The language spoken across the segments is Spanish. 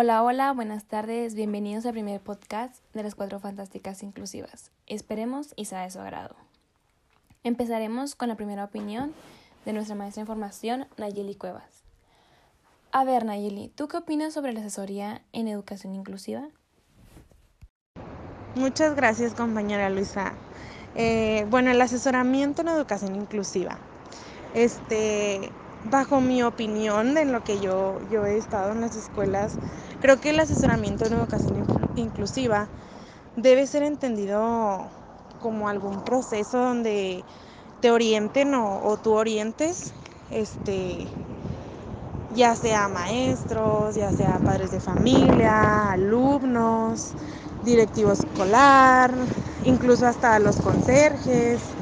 Hola, hola, buenas tardes, bienvenidos al primer podcast de las Cuatro Fantásticas Inclusivas. Esperemos y sea de su agrado. Empezaremos con la primera opinión de nuestra maestra de información, Nayeli Cuevas. A ver, Nayeli, ¿tú qué opinas sobre la asesoría en educación inclusiva? Muchas gracias, compañera Luisa. Eh, bueno, el asesoramiento en educación inclusiva. Este, bajo mi opinión, en lo que yo, yo he estado en las escuelas, creo que el asesoramiento en educación inclusiva debe ser entendido como algún proceso donde te orienten o, tú orientes, este, ya sea maestros, ya sea padres de familia, alumnos, directivo escolar, incluso hasta los conserjes,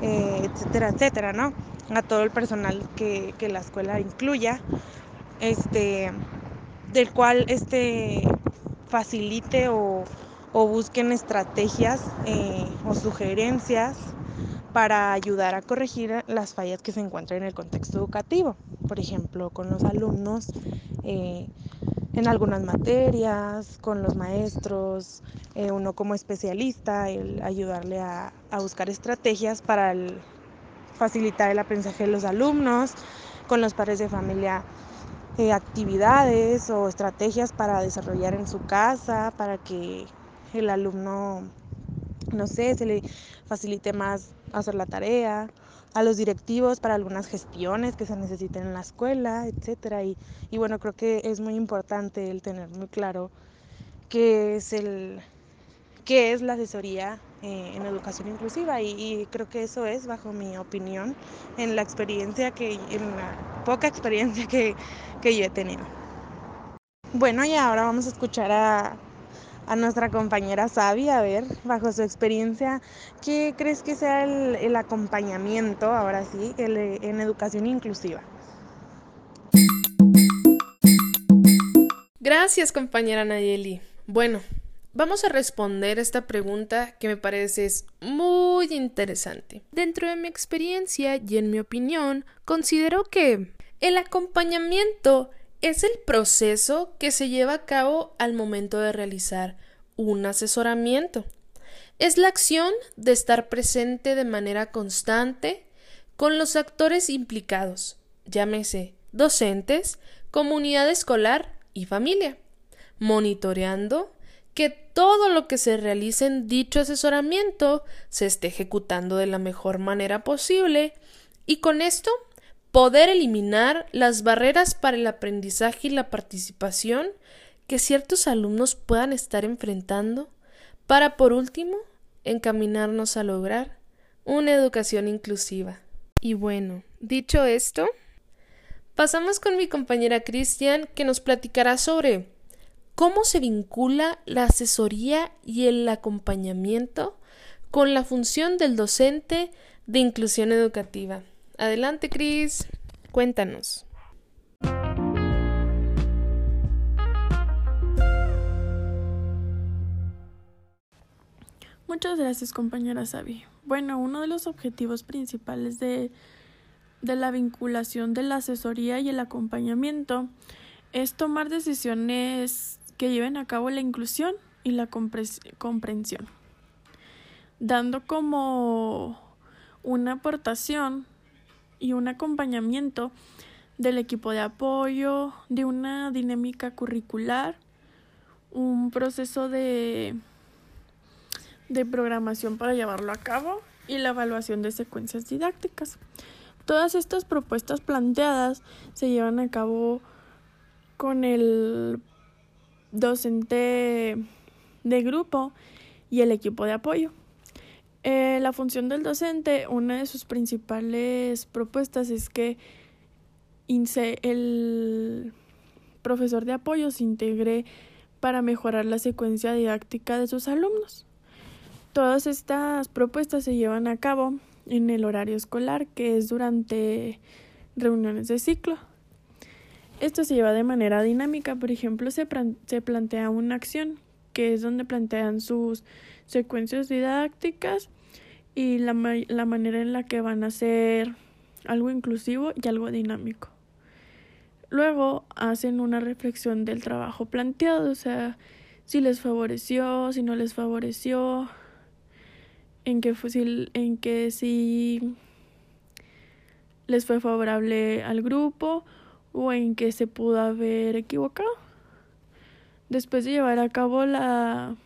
eh, etcétera, etcétera, ¿no? A todo el personal que, que, la escuela incluya, este, del cual este facilite o, o busquen estrategias eh, o sugerencias para ayudar a corregir las fallas que se encuentran en el contexto educativo. Por ejemplo, con los alumnos eh, en algunas materias, con los maestros, eh, uno como especialista, el ayudarle a, a buscar estrategias para facilitar el aprendizaje de los alumnos, con los padres de familia eh, actividades o estrategias para desarrollar en su casa, para que el alumno, no sé, se le facilite más hacer la tarea, a los directivos para algunas gestiones que se necesiten en la escuela, etcétera. Y, y bueno, creo que es muy importante el tener muy claro qué es el qué es la asesoría eh, en educación inclusiva y, y, creo que eso es, bajo mi opinión, en la experiencia que, en la poca experiencia que, que yo he tenido. Bueno, y ahora vamos a escuchar a, a nuestra compañera Sabi, a ver, bajo su experiencia, ¿qué crees que sea el, el acompañamiento, ahora sí, el, en educación inclusiva? Gracias, compañera Nayeli. Bueno, vamos a responder esta pregunta que me parece es muy interesante. Dentro de mi experiencia y en mi opinión, considero que el acompañamiento es el proceso que se lleva a cabo al momento de realizar un asesoramiento. Es la acción de estar presente de manera constante con los actores implicados, llámese docentes, comunidad escolar y familia, monitoreando que todo lo que se realice en dicho asesoramiento se esté ejecutando de la mejor manera posible y con esto poder eliminar las barreras para el aprendizaje y la participación que ciertos alumnos puedan estar enfrentando para, por último, encaminarnos a lograr una educación inclusiva. Y bueno, dicho esto, pasamos con mi compañera Cristian que nos platicará sobre cómo se vincula la asesoría y el acompañamiento con la función del docente de inclusión educativa. Adelante, Cris. Cuéntanos. Muchas gracias, compañera Sabi. Bueno, uno de los objetivos principales de, de la vinculación de la asesoría y el acompañamiento es tomar decisiones que lleven a cabo la inclusión y la comprensión, dando como una aportación y un acompañamiento del equipo de apoyo, de una dinámica curricular, un proceso de, de programación para llevarlo a cabo y la evaluación de secuencias didácticas. Todas estas propuestas planteadas se llevan a cabo con el docente de grupo y el equipo de apoyo. Eh, la función del docente, una de sus principales propuestas es que el profesor de apoyo se integre para mejorar la secuencia didáctica de sus alumnos. Todas estas propuestas se llevan a cabo en el horario escolar, que es durante reuniones de ciclo. Esto se lleva de manera dinámica, por ejemplo, se, se plantea una acción, que es donde plantean sus secuencias didácticas y la, la manera en la que van a ser algo inclusivo y algo dinámico. Luego hacen una reflexión del trabajo planteado, o sea, si les favoreció, si no les favoreció, en que, si, en les fue favorable al grupo o en que se pudo haber equivocado. Después de llevar a cabo la,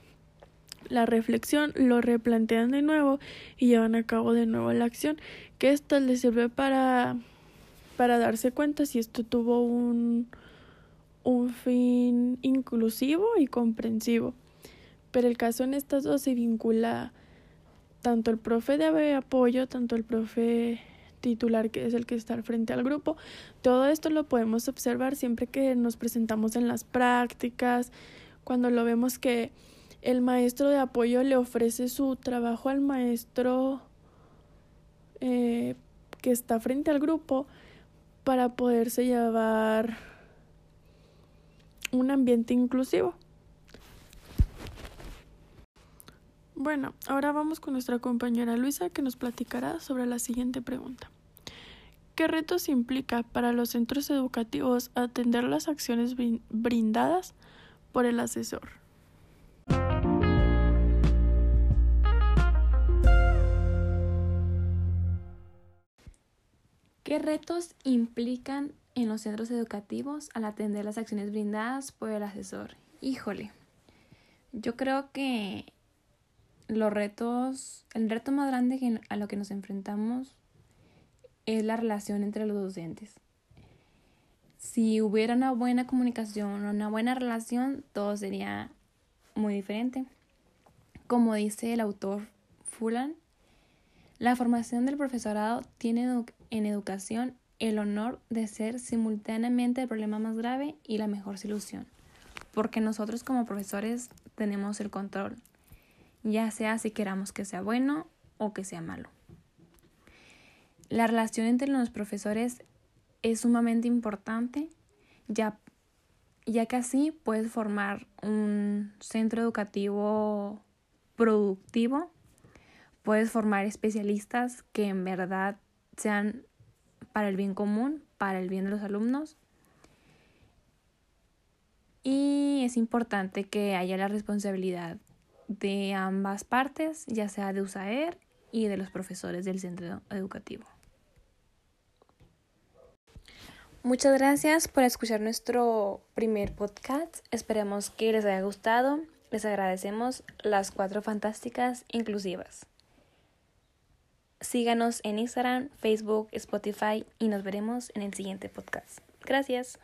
la reflexión, lo replantean de nuevo y llevan a cabo de nuevo la acción, que esto les sirve para para darse cuenta si esto tuvo un, un fin inclusivo y comprensivo. Pero el caso en estas dos se vincula tanto el profe de apoyo, tanto el profe titular que es el que está al frente al grupo. Todo esto lo podemos observar siempre que nos presentamos en las prácticas, cuando lo vemos que el maestro de apoyo le ofrece su trabajo al maestro eh, que está frente al grupo para poderse llevar un ambiente inclusivo. Bueno, ahora vamos con nuestra compañera Luisa que nos platicará sobre la siguiente pregunta. ¿Qué retos implica para los centros educativos atender las acciones brindadas por el asesor? ¿Qué retos implican en los centros educativos al atender las acciones brindadas por el asesor? Híjole, yo creo que los retos, el reto más grande a lo que nos enfrentamos es la relación entre los docentes. Si hubiera una buena comunicación, una buena relación, todo sería muy diferente. Como dice el autor Fulan, la formación del profesorado tiene en educación el honor de ser simultáneamente el problema más grave y la mejor solución, porque nosotros como profesores tenemos el control, ya sea si queramos que sea bueno o que sea malo. La relación entre los profesores es sumamente importante, ya, ya que así puedes formar un centro educativo productivo, puedes formar especialistas que en verdad sean para el bien común, para el bien de los alumnos. Y es importante que haya la responsabilidad de ambas partes, ya sea de USAER y de los profesores del centro educativo. Muchas gracias por escuchar nuestro primer podcast. Esperemos que les haya gustado. Les agradecemos las cuatro fantásticas inclusivas. Síganos en Instagram, Facebook, Spotify y nos veremos en el siguiente podcast. Gracias.